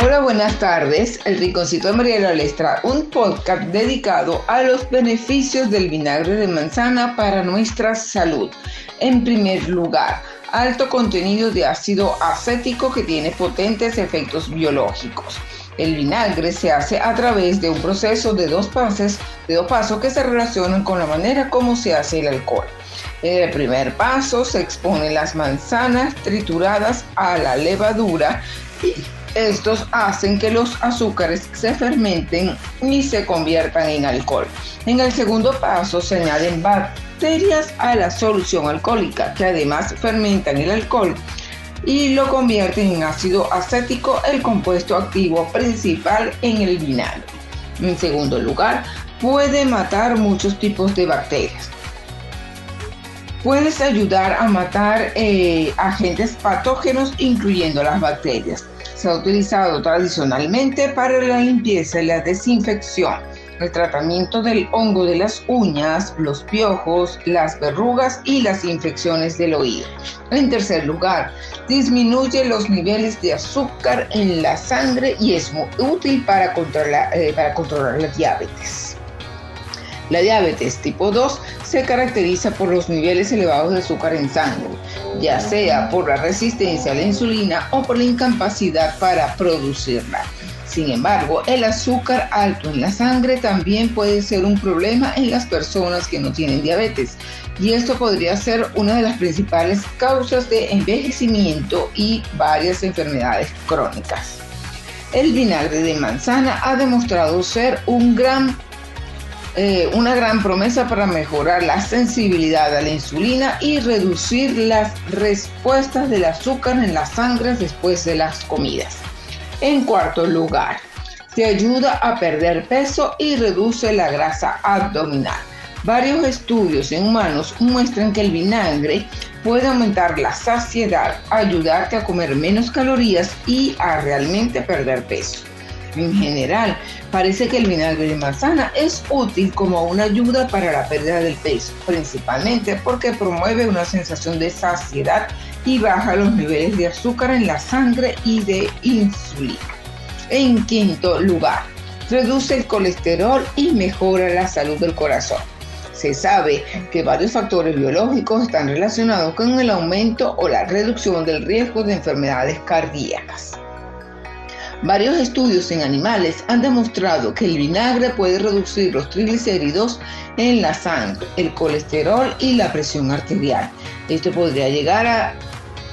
Hola, buenas tardes. El Rinconcito de Mariela Lestra, un podcast dedicado a los beneficios del vinagre de manzana para nuestra salud. En primer lugar, alto contenido de ácido acético que tiene potentes efectos biológicos. El vinagre se hace a través de un proceso de dos pasos, de dos pasos que se relacionan con la manera como se hace el alcohol. En el primer paso se exponen las manzanas trituradas a la levadura y estos hacen que los azúcares se fermenten y se conviertan en alcohol. En el segundo paso se añaden bacterias a la solución alcohólica que además fermentan el alcohol y lo convierten en ácido acético, el compuesto activo principal en el vinagre. En segundo lugar, puede matar muchos tipos de bacterias. Puedes ayudar a matar eh, agentes patógenos, incluyendo las bacterias. Se ha utilizado tradicionalmente para la limpieza y la desinfección, el tratamiento del hongo de las uñas, los piojos, las verrugas y las infecciones del oído. En tercer lugar, disminuye los niveles de azúcar en la sangre y es muy útil para controlar, eh, para controlar la diabetes. La diabetes tipo 2 se caracteriza por los niveles elevados de azúcar en sangre, ya sea por la resistencia a la insulina o por la incapacidad para producirla. Sin embargo, el azúcar alto en la sangre también puede ser un problema en las personas que no tienen diabetes y esto podría ser una de las principales causas de envejecimiento y varias enfermedades crónicas. El vinagre de manzana ha demostrado ser un gran eh, una gran promesa para mejorar la sensibilidad a la insulina y reducir las respuestas del azúcar en la sangre después de las comidas. En cuarto lugar, te ayuda a perder peso y reduce la grasa abdominal. Varios estudios en humanos muestran que el vinagre puede aumentar la saciedad, ayudarte a comer menos calorías y a realmente perder peso. En general, parece que el vinagre de manzana es útil como una ayuda para la pérdida del peso, principalmente porque promueve una sensación de saciedad y baja los niveles de azúcar en la sangre y de insulina. En quinto lugar, reduce el colesterol y mejora la salud del corazón. Se sabe que varios factores biológicos están relacionados con el aumento o la reducción del riesgo de enfermedades cardíacas. Varios estudios en animales han demostrado que el vinagre puede reducir los triglicéridos en la sangre, el colesterol y la presión arterial. Esto podría llegar a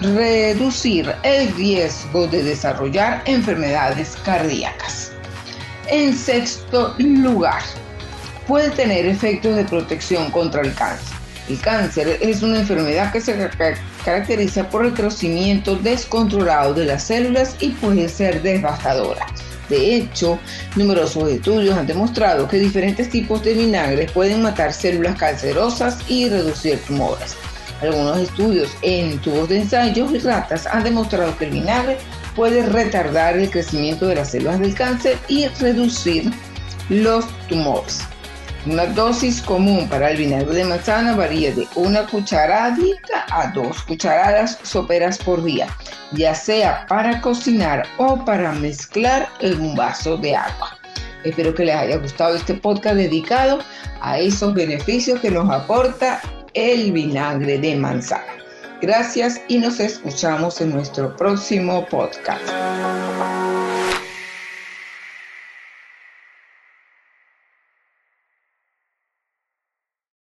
reducir el riesgo de desarrollar enfermedades cardíacas. En sexto lugar, puede tener efectos de protección contra el cáncer. El cáncer es una enfermedad que se caracteriza por el crecimiento descontrolado de las células y puede ser devastadora. De hecho, numerosos estudios han demostrado que diferentes tipos de vinagre pueden matar células cancerosas y reducir tumores. Algunos estudios en tubos de ensayos y ratas han demostrado que el vinagre puede retardar el crecimiento de las células del cáncer y reducir los tumores. Una dosis común para el vinagre de manzana varía de una cucharadita a dos cucharadas soperas por día, ya sea para cocinar o para mezclar en un vaso de agua. Espero que les haya gustado este podcast dedicado a esos beneficios que nos aporta el vinagre de manzana. Gracias y nos escuchamos en nuestro próximo podcast.